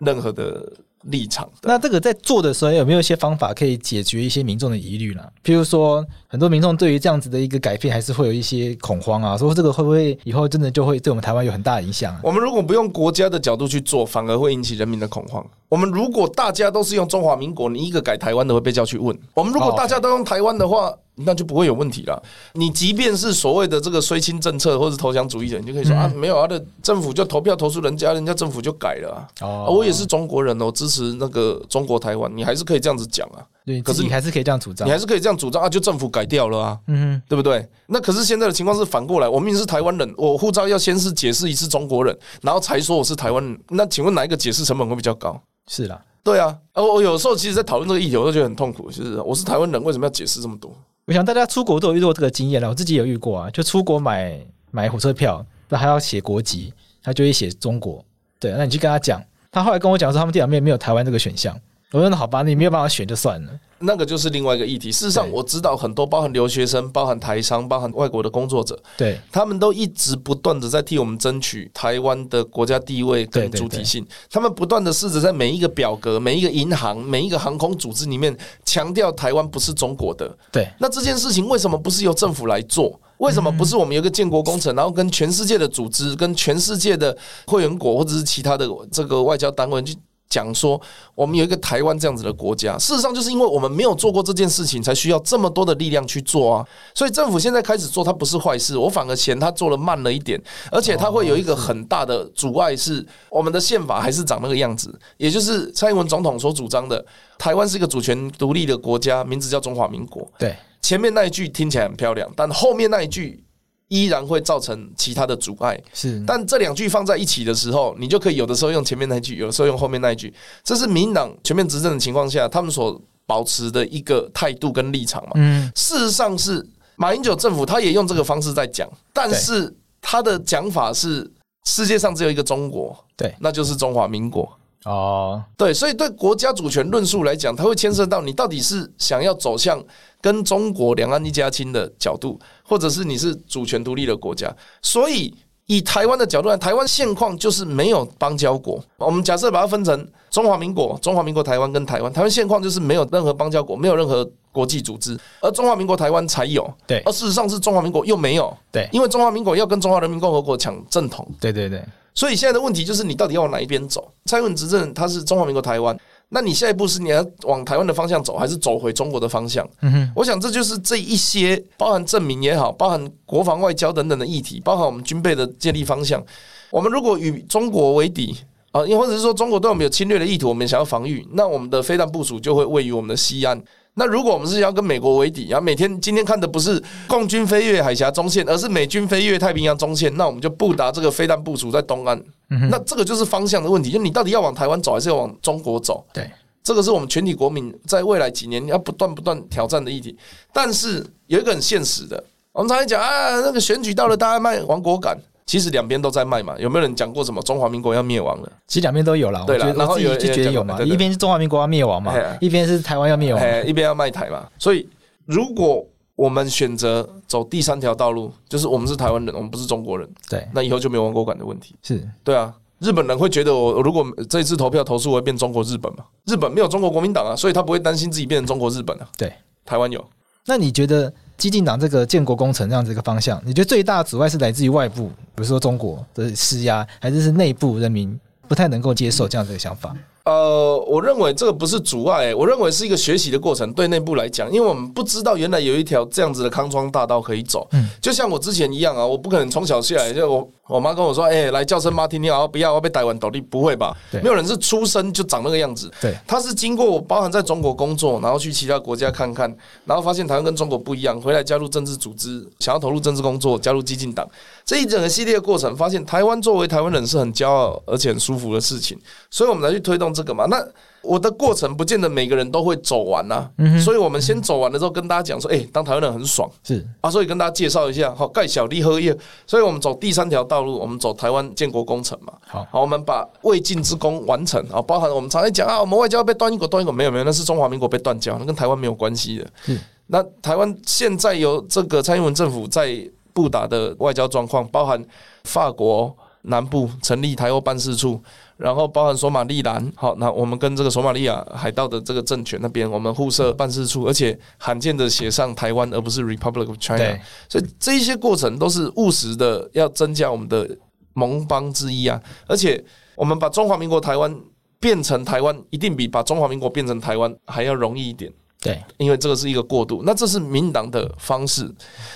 任何的立场。那这个在做的时候有没有一些方法可以解决一些民众的疑虑呢？譬如说，很多民众对于这样子的一个改变还是会有一些恐慌啊，说这个会不会以后真的就会对我们台湾有很大的影响啊？我们如果不用国家的角度去做，反而会引起人民的恐慌。我们如果大家都是用中华民国，你一个改台湾的会被叫去问。我们如果大家都用台湾的话。那就不会有问题了。你即便是所谓的这个绥亲政策或者投降主义者，你就可以说啊，没有啊，的政府就投票投诉人家，人家政府就改了啊。我也是中国人哦，支持那个中国台湾，你还是可以这样子讲啊。对，可是你还是可以这样主张，你还是可以这样主张啊，就政府改掉了啊，嗯，对不对？那可是现在的情况是反过来，我明明是台湾人，我护照要先是解释一次中国人，然后才说我是台湾人。那请问哪一个解释成本会比较高？是啦，对啊。我我有时候其实，在讨论这个议题，我都觉得很痛苦，就是我是台湾人，为什么要解释这么多？我想大家出国都有遇到这个经验了，我自己有遇过啊。就出国买买火车票，那还要写国籍，他就会写中国。对，那你去跟他讲，他后来跟我讲说，他们电脑里面没有台湾这个选项。我说那好吧，你没有办法选就算了。那个就是另外一个议题。事实上，我知道很多，包含留学生、包含台商、包含外国的工作者，对，他们都一直不断的在替我们争取台湾的国家地位跟主体性。他们不断的试着在每一个表格、每一个银行、每一个航空组织里面强调台湾不是中国的。对，那这件事情为什么不是由政府来做？为什么不是我们有个建国工程，然后跟全世界的组织、跟全世界的会员国或者是其他的这个外交单位去？讲说我们有一个台湾这样子的国家，事实上就是因为我们没有做过这件事情，才需要这么多的力量去做啊。所以政府现在开始做，它不是坏事，我反而嫌它做的慢了一点，而且它会有一个很大的阻碍，是我们的宪法还是长那个样子，也就是蔡英文总统所主张的，台湾是一个主权独立的国家，名字叫中华民国。对，前面那一句听起来很漂亮，但后面那一句。依然会造成其他的阻碍，是。但这两句放在一起的时候，你就可以有的时候用前面那一句，有的时候用后面那一句。这是民党全面执政的情况下，他们所保持的一个态度跟立场嘛。嗯。事实上是马英九政府他也用这个方式在讲，但是他的讲法是世界上只有一个中国，对，那就是中华民国。哦，对，所以对国家主权论述来讲，它会牵涉到你到底是想要走向跟中国两岸一家亲的角度，或者是你是主权独立的国家。所以以台湾的角度来，台湾现况就是没有邦交国。我们假设把它分成中华民国、中华民国台湾跟台湾，台湾现况就是没有任何邦交国，没有任何国际组织，而中华民国台湾才有。对，而事实上是中华民国又没有。对，因为中华民国要跟中华人民共和国抢正统。对对对。所以现在的问题就是，你到底要往哪一边走？蔡英文执政，他是中华民国台湾，那你下一步是你要往台湾的方向走，还是走回中国的方向？嗯哼，我想这就是这一些包含证明也好，包含国防外交等等的议题，包含我们军备的建立方向。我们如果与中国为敌啊，又或者是说中国对我们有侵略的意图，我们想要防御，那我们的飞弹部署就会位于我们的西岸。那如果我们是要跟美国为敌，然后每天今天看的不是共军飞越海峡中线，而是美军飞越太平洋中线，那我们就不达这个飞弹部署在东岸。那这个就是方向的问题，就你到底要往台湾走，还是要往中国走？对，这个是我们全体国民在未来几年要不断不断挑战的议题。但是有一个很现实的，我们常常讲啊，那个选举到了，大家卖亡国感。其实两边都在卖嘛，有没有人讲过什么中华民国要灭亡了？其实两边都有了，对了，然后有就觉得有嘛，一边是中华民国要灭亡嘛，一边是台湾要灭亡，一边要卖台嘛。所以如果我们选择走第三条道路，就是我们是台湾人，我们不是中国人，对，那以后就没有亡国感的问题。是对啊，日本人会觉得我如果这一次投票投诉，我会变中国日本嘛？日本没有中国国民党啊，所以他不会担心自己变成中国日本啊。对，台湾有。那你觉得？激进党这个建国工程这样子一个方向，你觉得最大的阻碍是来自于外部，比如说中国的施压，还是是内部人民不太能够接受这样子的想法？呃，我认为这个不是阻碍、欸，我认为是一个学习的过程。对内部来讲，因为我们不知道原来有一条这样子的康庄大道可以走。嗯，就像我之前一样啊，我不可能从小下来就我我妈跟我说，哎、欸，来叫声妈听听啊，不要我要被逮完倒地，不会吧？没有人是出生就长那个样子。对，他是经过我包含在中国工作，然后去其他国家看看，然后发现台湾跟中国不一样，回来加入政治组织，想要投入政治工作，加入激进党。这一整个系列的过程，发现台湾作为台湾人是很骄傲而且很舒服的事情，所以我们才去推动这个嘛。那我的过程不见得每个人都会走完呐、啊，所以我们先走完了之后，跟大家讲说，哎，当台湾人很爽，是。啊，所以跟大家介绍一下，好，盖小弟喝业，所以我们走第三条道路，我们走台湾建国工程嘛，好，好，我们把未尽之功完成。啊，包含我们常常讲啊，我们外交被断一国断一国，没有没有，那是中华民国被断交，那跟台湾没有关系的，那台湾现在有这个蔡英文政府在。布达的外交状况，包含法国南部成立台欧办事处，然后包含索马利兰，好，那我们跟这个索马利亚海盗的这个政权那边，我们互设办事处，而且罕见的写上台湾，而不是 Republic of China，所以这一些过程都是务实的，要增加我们的盟邦之一啊，而且我们把中华民国台湾变成台湾，一定比把中华民国变成台湾还要容易一点。对，因为这个是一个过渡，那这是民进党的方式，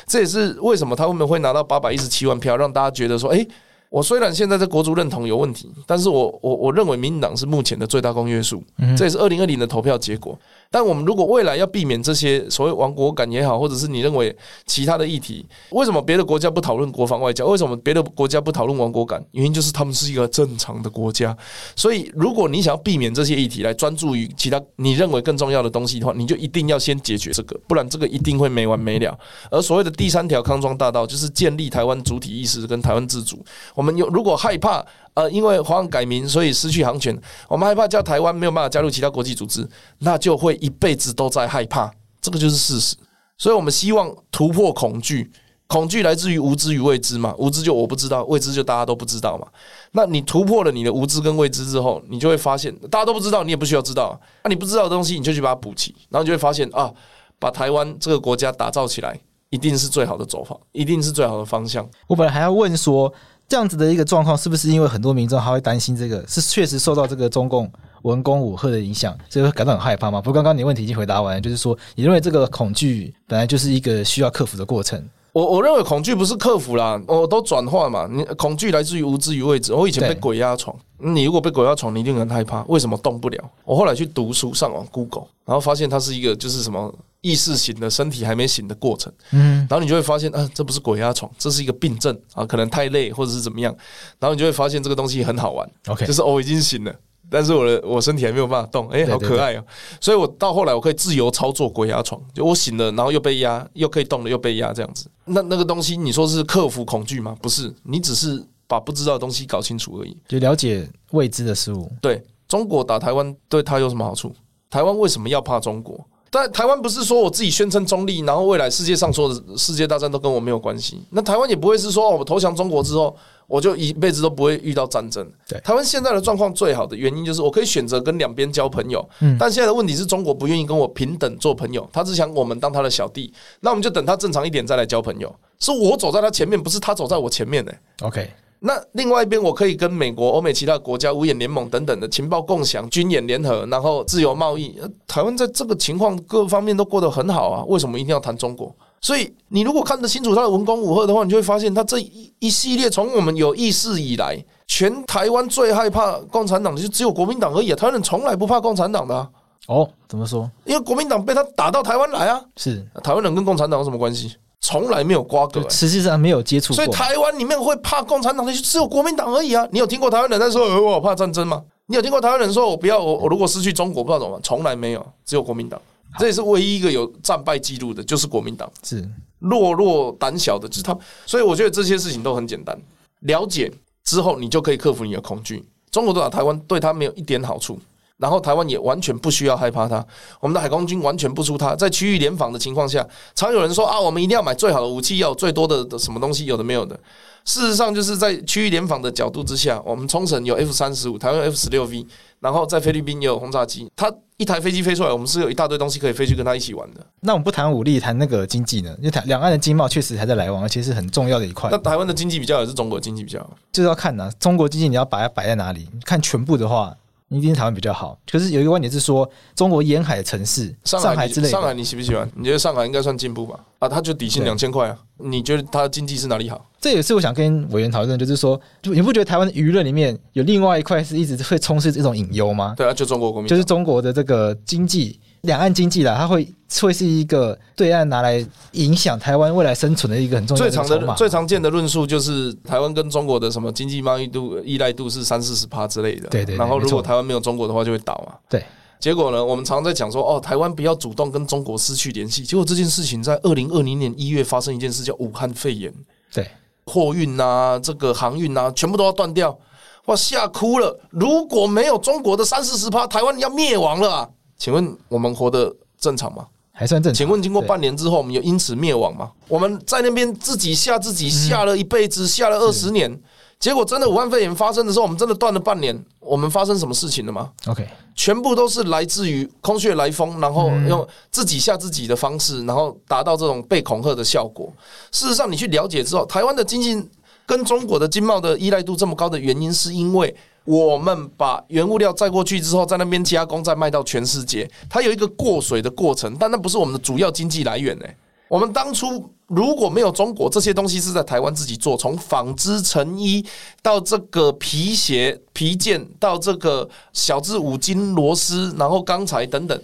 这也是为什么他后面会拿到八百一十七万票，让大家觉得说，诶，我虽然现在在国足认同有问题，但是我我我认为民进党是目前的最大公约数，这也是二零二零的投票结果。但我们如果未来要避免这些所谓亡国感也好，或者是你认为其他的议题，为什么别的国家不讨论国防外交？为什么别的国家不讨论亡国感？原因就是他们是一个正常的国家。所以，如果你想要避免这些议题，来专注于其他你认为更重要的东西的话，你就一定要先解决这个，不然这个一定会没完没了。而所谓的第三条康庄大道，就是建立台湾主体意识跟台湾自主。我们有如果害怕。呃，因为华航改名，所以失去航权。我们害怕叫台湾没有办法加入其他国际组织，那就会一辈子都在害怕，这个就是事实。所以我们希望突破恐惧，恐惧来自于无知与未知嘛，无知就我不知道，未知就大家都不知道嘛。那你突破了你的无知跟未知之后，你就会发现大家都不知道，你也不需要知道。那你不知道的东西，你就去把它补齐，然后你就会发现啊，把台湾这个国家打造起来，一定是最好的走法，一定是最好的方向。我本来还要问说。这样子的一个状况，是不是因为很多民众还会担心这个是确实受到这个中共文攻武吓的影响，所以会感到很害怕吗？不过刚刚你问题已经回答完，就是说你认为这个恐惧本来就是一个需要克服的过程。我我认为恐惧不是克服啦，我都转化嘛。你恐惧来自于无知与未知。我以前被鬼压床，你如果被鬼压床，你一定很害怕。为什么动不了？我后来去读书，上网 Google，然后发现它是一个就是什么意识醒的身体还没醒的过程。嗯，然后你就会发现啊，这不是鬼压床，这是一个病症啊，可能太累或者是怎么样。然后你就会发现这个东西很好玩。OK，就是我已经醒了。但是我的我身体还没有办法动，哎、欸，好可爱哦、喔！所以我到后来我可以自由操作鬼压床，就我醒了，然后又被压，又可以动了，又被压这样子。那那个东西，你说是克服恐惧吗？不是，你只是把不知道的东西搞清楚而已，就了解未知的事物。对，中国打台湾对他有什么好处？台湾为什么要怕中国？但台湾不是说我自己宣称中立，然后未来世界上所有的世界大战都跟我没有关系。那台湾也不会是说我投降中国之后。我就一辈子都不会遇到战争。对，台湾现在的状况最好的原因就是我可以选择跟两边交朋友。嗯，但现在的问题是中国不愿意跟我平等做朋友，他只想我们当他的小弟。那我们就等他正常一点再来交朋友。是我走在他前面，不是他走在我前面呢。OK，那另外一边我可以跟美国、欧美其他国家五眼联盟等等的情报共享、军演联合，然后自由贸易。台湾在这个情况各方面都过得很好啊，为什么一定要谈中国？所以，你如果看得清楚他的文攻武赫的话，你就会发现，他这一一系列从我们有意识以来，全台湾最害怕共产党的就只有国民党而已啊！台湾人从来不怕共产党的啊。哦，怎么说？因为国民党被他打到台湾来啊。是台湾人跟共产党有什么关系？从来没有瓜葛，实际上没有接触过。所以台湾里面会怕共产党的就只有国民党而已啊！你有听过台湾人在说“呃，我怕战争”吗？你有听过台湾人说“我不要我我如果失去中国不知道怎么办”？从来没有，只有国民党。这也是唯一一个有战败记录的，就是国民党是懦弱胆小的，就是他。所以我觉得这些事情都很简单，了解之后你就可以克服你的恐惧。中国都打台湾，对他没有一点好处，然后台湾也完全不需要害怕它。我们的海空军完全不出它，在区域联防的情况下，常有人说啊，我们一定要买最好的武器，要有最多的的什么东西，有的没有的。事实上，就是在区域联防的角度之下，我们冲绳有 F 三十五，台湾有 F 十六 V，然后在菲律宾也有轰炸机。它一台飞机飞出来，我们是有一大堆东西可以飞去跟它一起玩的。那我们不谈武力，谈那个经济呢？因为台两岸的经贸确实还在来往，而且是很重要的一块。那台湾的经济比较好，还是中国的经济比较好？就是要看呐，中国经济你要把它摆在哪里？看全部的话，一定是台湾比较好。可是有一个观点是说，中国沿海的城市，上海，上海之类的，上海你喜不喜欢？你觉得上海应该算进步吧？啊，它就底薪两千块啊，你觉得它的经济是哪里好？这也是我想跟委员讨论，就是说，就你不觉得台湾舆论里面有另外一块是一直会充斥这种隐忧吗？对啊，就中国国民，就是中国的这个经济，两岸经济啦，它会会是一个对岸拿来影响台湾未来生存的一个很重要的。最常的最常见的论述就是台湾跟中国的什么经济贸易度依赖度是三四十趴之类的。对，对对。然后如果台湾没有中国的话，就会倒嘛。对。结果呢，我们常常在讲说，哦，台湾不要主动跟中国失去联系。结果这件事情在二零二零年一月发生一件事，叫武汉肺炎。对。货运呐，这个航运呐，全部都要断掉，哇，吓哭了！如果没有中国的三四十趴，台湾要灭亡了啊！请问我们活得正常吗？还算正常。请问经过半年之后，我们有因此灭亡吗？我们在那边自己吓自己，吓了一辈子，吓了二十年。结果真的武汉肺炎发生的时候，我们真的断了半年。我们发生什么事情了吗？OK，全部都是来自于空穴来风，然后用自己吓自己的方式，然后达到这种被恐吓的效果。事实上，你去了解之后，台湾的经济跟中国的经贸的依赖度这么高的原因，是因为我们把原物料载过去之后，在那边加工，再卖到全世界，它有一个过水的过程，但那不是我们的主要经济来源呢。我们当初如果没有中国，这些东西是在台湾自己做，从纺织成衣到这个皮鞋、皮件，到这个小至五金螺丝，然后钢材等等。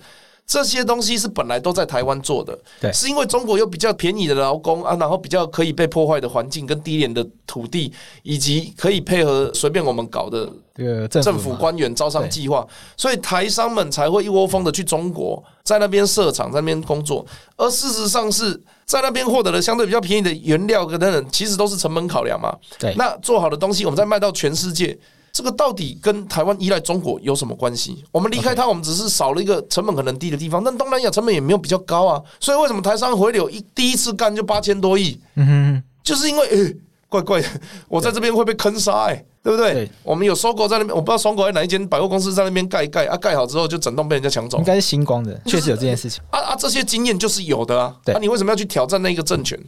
这些东西是本来都在台湾做的，对，是因为中国有比较便宜的劳工啊，然后比较可以被破坏的环境跟低廉的土地，以及可以配合随便我们搞的这个政府官员招商计划，所以台商们才会一窝蜂的去中国，在那边设厂，在那边工作。而事实上是在那边获得了相对比较便宜的原料等等，其实都是成本考量嘛。对，那做好的东西，我们再卖到全世界。这个到底跟台湾依赖中国有什么关系？我们离开它，我们只是少了一个成本可能低的地方，但东南亚成本也没有比较高啊。所以为什么台商回流一第一次干就八千多亿？嗯哼，就是因为诶，怪怪的，我在这边会被坑杀哎，对不对？对，我们有收购在那边，我不知道收购在哪一间百货公司在那边盖一盖啊，盖好之后就整栋被人家抢走，应该是星光的，确实有这件事情啊啊，这些经验就是有的啊。对，啊，你为什么要去挑战那个政权？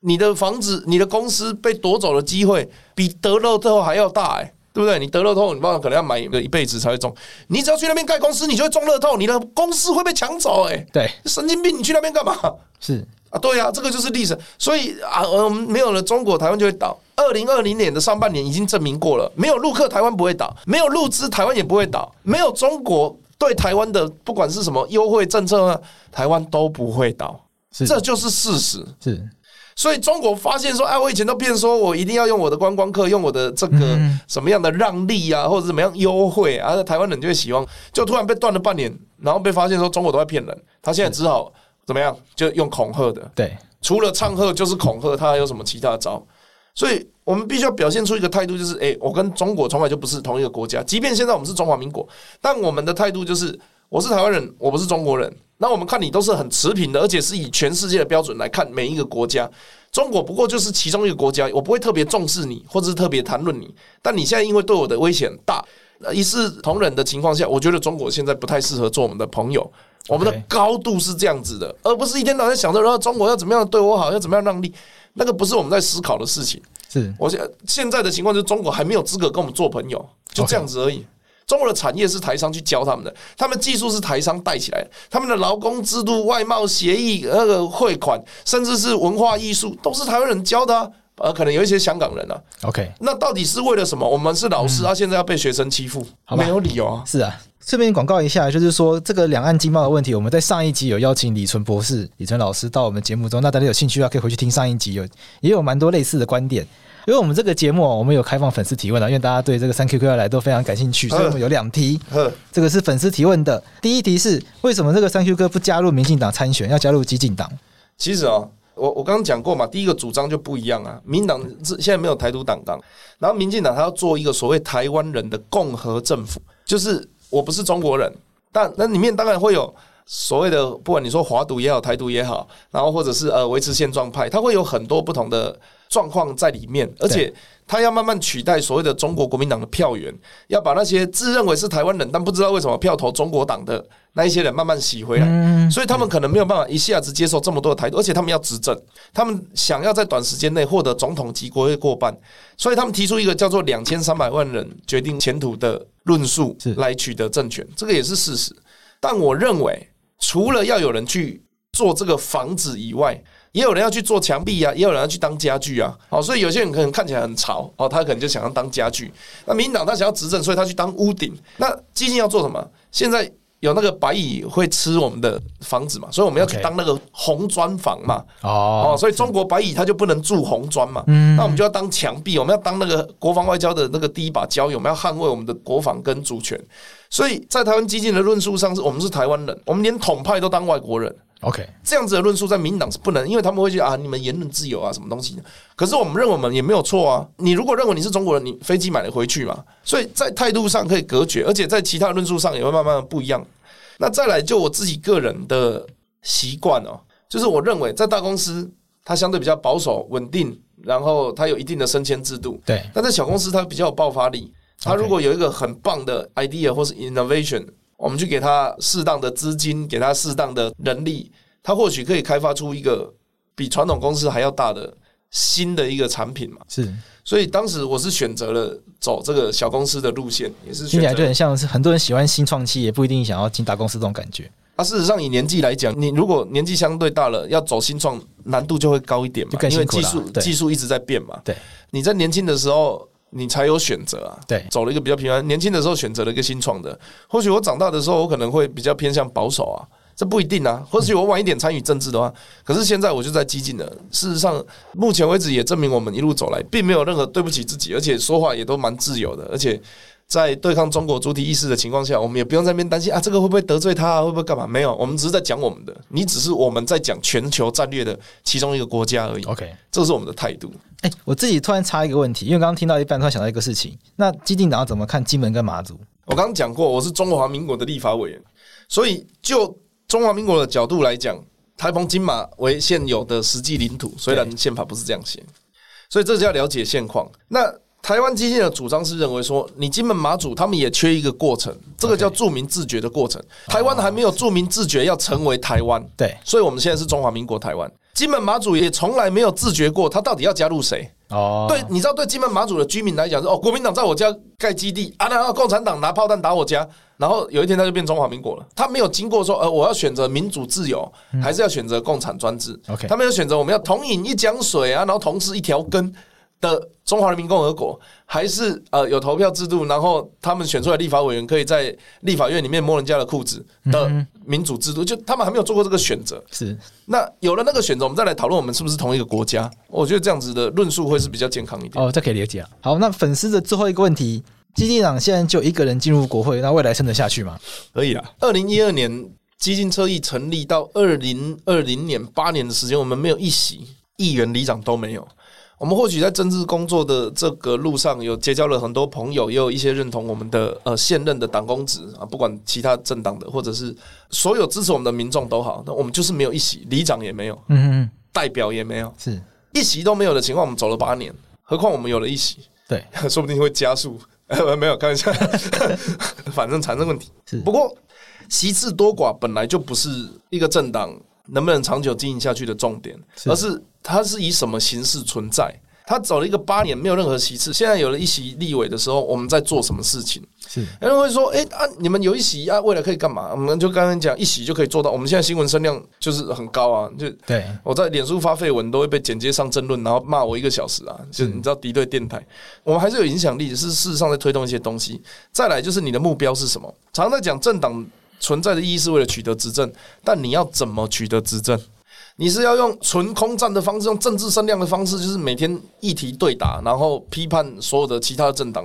你的房子、你的公司被夺走的机会比得乐透还要大哎。对不对？你得乐透，你爸爸可能要买一个一辈子才会中。你只要去那边盖公司，你就会中乐透，你的公司会被抢走。哎，对，神经病！你去那边干嘛？是啊，对呀、啊，这个就是历史。所以啊，我们没有了中国，台湾就会倒。二零二零年的上半年已经证明过了，没有陆客，台湾不会倒；没有陆资，台湾也不会倒；没有中国对台湾的不管是什么优惠政策啊，台湾都不会倒。是，这就是事实。是。所以中国发现说，哎，我以前都骗说我一定要用我的观光客，用我的这个什么样的让利啊，或者怎么样优惠啊，台湾人就会喜欢。就突然被断了半年，然后被发现说中国都在骗人，他现在只好怎么样，就用恐吓的。对，除了唱和就是恐吓，他还有什么其他的招？所以我们必须要表现出一个态度，就是哎，我跟中国从来就不是同一个国家，即便现在我们是中华民国，但我们的态度就是我是台湾人，我不是中国人。那我们看你都是很持平的，而且是以全世界的标准来看每一个国家。中国不过就是其中一个国家，我不会特别重视你，或者是特别谈论你。但你现在因为对我的威胁很大，一视同仁的情况下，我觉得中国现在不太适合做我们的朋友。我们的高度是这样子的，而不是一天到晚想着然后中国要怎么样对我好，要怎么样让利，那个不是我们在思考的事情。是我现现在的情况就是中国还没有资格跟我们做朋友，就这样子而已。中国的产业是台商去教他们的，他们技术是台商带起来的，他们的劳工制度、外贸协议、那个汇款，甚至是文化艺术，都是台湾人教的啊。呃，可能有一些香港人啊。OK，那到底是为了什么？我们是老师，啊、现在要被学生欺负，没有理由啊。是啊，顺便广告一下，就是说这个两岸经贸的问题，我们在上一集有邀请李纯博士、李纯老师到我们节目中，那大家有兴趣的话，可以回去听上一集，有也有蛮多类似的观点。因为我们这个节目，我们有开放粉丝提问的，因为大家对这个三 Q Q 要来都非常感兴趣，所以我们有两题。这个是粉丝提问的，第一题是为什么这个三 Q 哥不加入民进党参选，要加入激进党？其实啊，我我刚刚讲过嘛，第一个主张就不一样啊。民党现在没有台独党纲，然后民进党他要做一个所谓台湾人的共和政府，就是我不是中国人，但那里面当然会有所谓的，不管你说华独也好，台独也好，然后或者是呃维持现状派，它会有很多不同的。状况在里面，而且他要慢慢取代所谓的中国国民党的票源，要把那些自认为是台湾人但不知道为什么票投中国党的那一些人慢慢洗回来。所以他们可能没有办法一下子接受这么多的台独，而且他们要执政，他们想要在短时间内获得总统级国会过半，所以他们提出一个叫做两千三百万人决定前途的论述来取得政权，这个也是事实。但我认为，除了要有人去做这个房子以外，也有人要去做墙壁啊，也有人要去当家具啊。好，所以有些人可能看起来很潮哦，他可能就想要当家具。那民党他想要执政，所以他去当屋顶。那基金要做什么？现在。有那个白蚁会吃我们的房子嘛，所以我们要去当那个红砖房嘛。哦、oh, 所以中国白蚁它就不能住红砖嘛。嗯，那我们就要当墙壁，我们要当那个国防外交的那个第一把交椅，我们要捍卫我们的国防跟主权。所以在台湾激进的论述上，是我们是台湾人，我们连统派都当外国人。OK，这样子的论述在民进党是不能，因为他们会觉得啊，你们言论自由啊，什么东西？可是我们认为我们也没有错啊。你如果认为你是中国人，你飞机买了回去嘛。所以在态度上可以隔绝，而且在其他论述上也会慢慢的不一样。那再来，就我自己个人的习惯哦，就是我认为在大公司它相对比较保守稳定，然后它有一定的升迁制度。对，但在小公司它比较有爆发力。它如果有一个很棒的 idea 或是 innovation，我们去给他适当的资金，给他适当的人力，他或许可以开发出一个比传统公司还要大的新的一个产品嘛。是。所以当时我是选择了走这个小公司的路线，也是听起来就很像是很多人喜欢新创期，也不一定想要进大公司这种感觉。啊，事实上以年纪来讲，你如果年纪相对大了，要走新创难度就会高一点嘛，因为技术技术一直在变嘛。对，你在年轻的时候你才有选择啊。对，走了一个比较平安，年轻的时候选择了一个新创的，或许我长大的时候我可能会比较偏向保守啊。这不一定啊，或许我晚一点参与政治的话，可是现在我就在激进了。事实上，目前为止也证明我们一路走来，并没有任何对不起自己，而且说话也都蛮自由的。而且在对抗中国主体意识的情况下，我们也不用在那边担心啊，这个会不会得罪他啊，会不会干嘛？没有，我们只是在讲我们的。你只是我们在讲全球战略的其中一个国家而已。OK，这是我们的态度。哎，我自己突然插一个问题，因为刚刚听到一半，突然想到一个事情。那基进党要怎么看金门跟马祖？我刚刚讲过，我是中华民国的立法委员，所以就。中华民国的角度来讲，台澎金马为现有的实际领土，虽然宪法不是这样写，所以这就要了解现况。那台湾基进的主张是认为说，你金门马祖他们也缺一个过程，这个叫著名自觉的过程。台湾还没有著名自觉要成为台湾，对，所以我们现在是中华民国台湾。金门马祖也从来没有自觉过，他到底要加入谁？哦，对，你知道，对金门马祖的居民来讲，是哦，国民党在我家盖基地啊，然后共产党拿炮弹打我家，然后有一天他就变中华民国了。他没有经过说，呃，我要选择民主自由，还是要选择共产专制？OK，他没有选择，我们要同饮一江水啊，然后同吃一条根。的中华人民共和国，还是呃有投票制度，然后他们选出来立法委员可以在立法院里面摸人家的裤子的民主制度，就他们还没有做过这个选择。是，那有了那个选择，我们再来讨论我们是不是同一个国家。我觉得这样子的论述会是比较健康一点。哦，这可以理解啊。好，那粉丝的最后一个问题：基进党现在就一个人进入国会，那未来撑得下去吗？可以啊。二零一二年基进侧翼成立到二零二零年八年的时间，我们没有一席议员、里长都没有。我们或许在政治工作的这个路上有结交了很多朋友，也有一些认同我们的呃现任的党公职啊，不管其他政党的或者是所有支持我们的民众都好，那我们就是没有一席，里长也没有，嗯嗯，代表也没有，是一席都没有的情况，我们走了八年，何况我们有了一席，对，说不定会加速，没有开玩笑，反正产生问题。是不过席次多寡本来就不是一个政党能不能长久经营下去的重点，而是。他是以什么形式存在？他走了一个八年，没有任何席次。现在有了一席立委的时候，我们在做什么事情？是有人会说：“哎、欸、啊，你们有一席啊，未来可以干嘛？”我们就刚刚讲，一席就可以做到。我们现在新闻声量就是很高啊，就对我在脸书发废文都会被剪接上争论，然后骂我一个小时啊。就你知道敌对电台，我们还是有影响力的，是事实上在推动一些东西。再来就是你的目标是什么？常常在讲政党存在的意义是为了取得执政，但你要怎么取得执政？你是要用纯空战的方式，用政治声量的方式，就是每天议题对打，然后批判所有的其他的政党，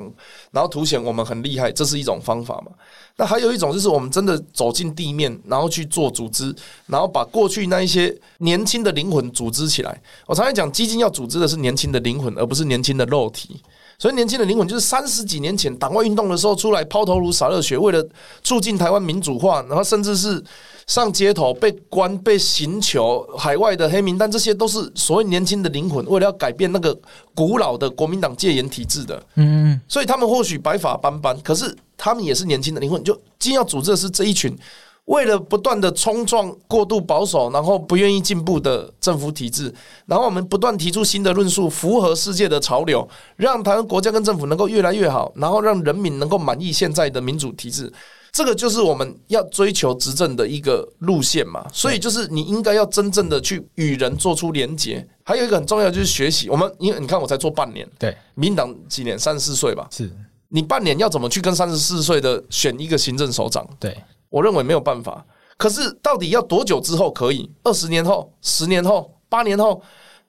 然后凸显我们很厉害，这是一种方法嘛？那还有一种就是我们真的走进地面，然后去做组织，然后把过去那一些年轻的灵魂组织起来。我常常讲，基金要组织的是年轻的灵魂，而不是年轻的肉体。所以，年轻的灵魂就是三十几年前党外运动的时候出来抛头颅洒热血，为了促进台湾民主化，然后甚至是。上街头被关、被刑求、海外的黑名单，这些都是所谓年轻的灵魂，为了要改变那个古老的国民党戒严体制的。嗯，所以他们或许白发斑斑，可是他们也是年轻的灵魂。就既要组织的是这一群为了不断的冲撞过度保守，然后不愿意进步的政府体制，然后我们不断提出新的论述，符合世界的潮流，让台湾国家跟政府能够越来越好，然后让人民能够满意现在的民主体制，这个就是我们要追求执政的一个路线嘛。所以就是你应该要真正的去与人做出连结。还有一个很重要就是学习，我们因为你看我才做半年，对，民党几年三十四岁吧，是你半年要怎么去跟三十四岁的选一个行政首长？对。我认为没有办法，可是到底要多久之后可以？二十年后、十年后、八年后，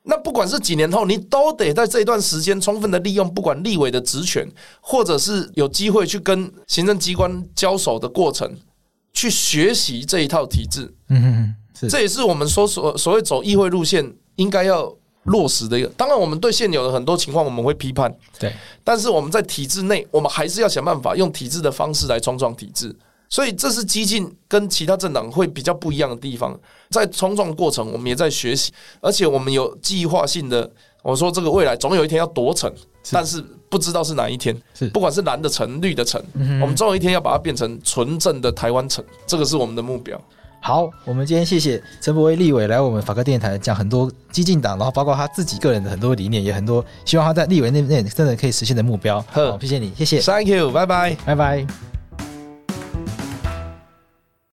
那不管是几年后，你都得在这一段时间充分的利用，不管立委的职权，或者是有机会去跟行政机关交手的过程，去学习这一套体制。嗯哼，是，这也是我们说所所谓走议会路线应该要落实的一个。当然，我们对现有的很多情况我们会批判，对，但是我们在体制内，我们还是要想办法用体制的方式来冲撞体制。所以这是激进跟其他政党会比较不一样的地方，在冲撞过程，我们也在学习，而且我们有计划性的。我说这个未来总有一天要夺城，但是不知道是哪一天。不管是蓝的城、绿的城，我们总有一天要把它变成纯正的台湾城，这个是我们的目标。好，我们今天谢谢陈柏威立委来我们法科电台讲很多激进党，然后包括他自己个人的很多理念，也很多希望他在立委那边真的可以实现的目标。好，谢谢你，谢谢，Thank you，拜拜，拜拜。